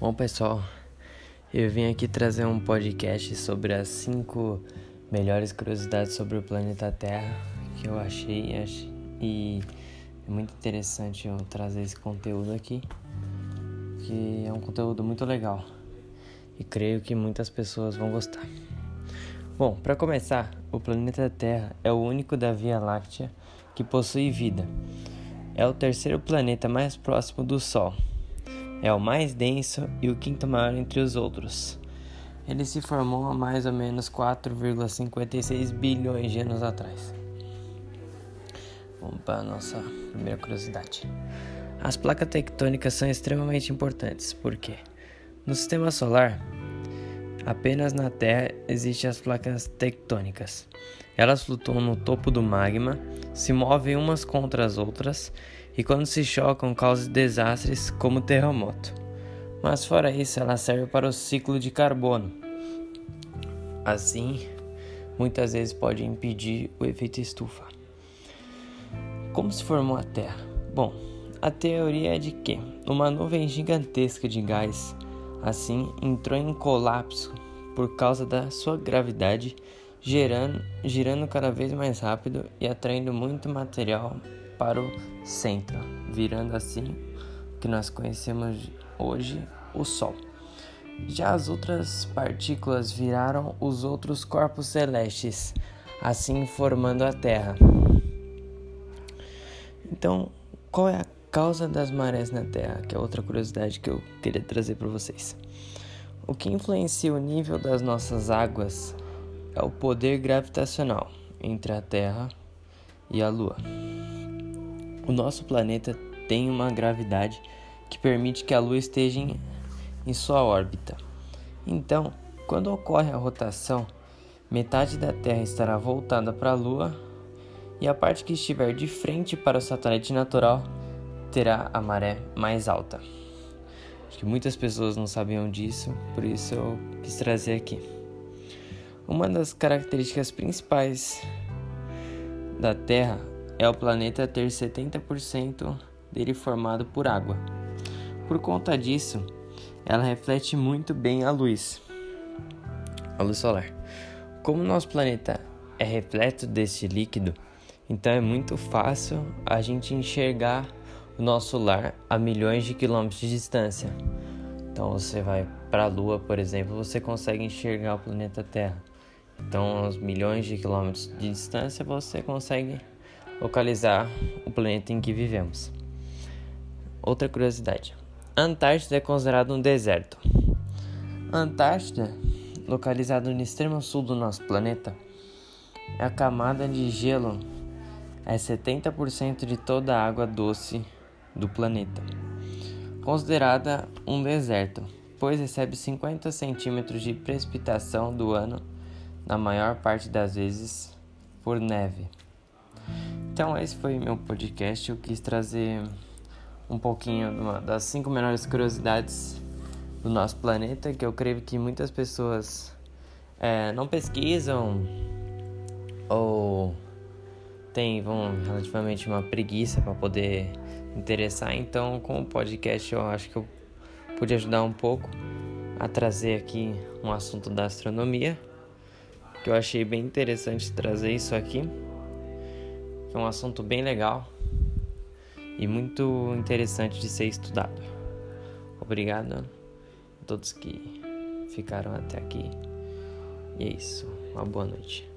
Bom, pessoal, eu vim aqui trazer um podcast sobre as cinco melhores curiosidades sobre o planeta Terra que eu achei e é muito interessante eu trazer esse conteúdo aqui, que é um conteúdo muito legal e creio que muitas pessoas vão gostar. Bom, para começar, o planeta Terra é o único da Via Láctea que possui vida. É o terceiro planeta mais próximo do Sol é o mais denso e o quinto maior entre os outros. Ele se formou há mais ou menos 4,56 bilhões de anos atrás. Vamos para a nossa primeira curiosidade. As placas tectônicas são extremamente importantes, porque no sistema solar, apenas na Terra existem as placas tectônicas. Elas flutuam no topo do magma, se movem umas contra as outras e quando se chocam causam desastres como terremoto. Mas fora isso, ela serve para o ciclo de carbono. Assim, muitas vezes pode impedir o efeito estufa. Como se formou a Terra? Bom, a teoria é de que uma nuvem gigantesca de gás assim entrou em colapso por causa da sua gravidade, gerando, girando cada vez mais rápido e atraindo muito material para o centro, virando assim que nós conhecemos hoje o Sol. Já as outras partículas viraram os outros corpos celestes, assim formando a Terra. Então, qual é a causa das marés na Terra? Que é outra curiosidade que eu queria trazer para vocês. O que influencia o nível das nossas águas é o poder gravitacional entre a Terra e a Lua. O nosso planeta tem uma gravidade que permite que a Lua esteja em, em sua órbita. Então, quando ocorre a rotação, metade da Terra estará voltada para a Lua e a parte que estiver de frente para o satélite natural terá a maré mais alta. Acho que muitas pessoas não sabiam disso, por isso eu quis trazer aqui. Uma das características principais da Terra é o planeta ter 70% dele formado por água. Por conta disso, ela reflete muito bem a luz, a luz solar. Como nosso planeta é repleto desse líquido, então é muito fácil a gente enxergar o nosso lar a milhões de quilômetros de distância. Então você vai para a Lua, por exemplo, você consegue enxergar o planeta Terra. Então, aos milhões de quilômetros de distância, você consegue localizar o planeta em que vivemos. Outra curiosidade: Antártida é considerada um deserto. Antártida, localizada no extremo sul do nosso planeta, é a camada de gelo é 70% de toda a água doce do planeta. Considerada um deserto, pois recebe 50 centímetros de precipitação do ano, na maior parte das vezes por neve. Então, esse foi meu podcast. Eu quis trazer um pouquinho das cinco melhores curiosidades do nosso planeta, que eu creio que muitas pessoas é, não pesquisam ou têm vão, relativamente uma preguiça para poder interessar. Então, com o podcast, eu acho que eu pude ajudar um pouco a trazer aqui um assunto da astronomia, que eu achei bem interessante trazer isso aqui que é um assunto bem legal e muito interessante de ser estudado. Obrigado a todos que ficaram até aqui. E é isso. Uma boa noite.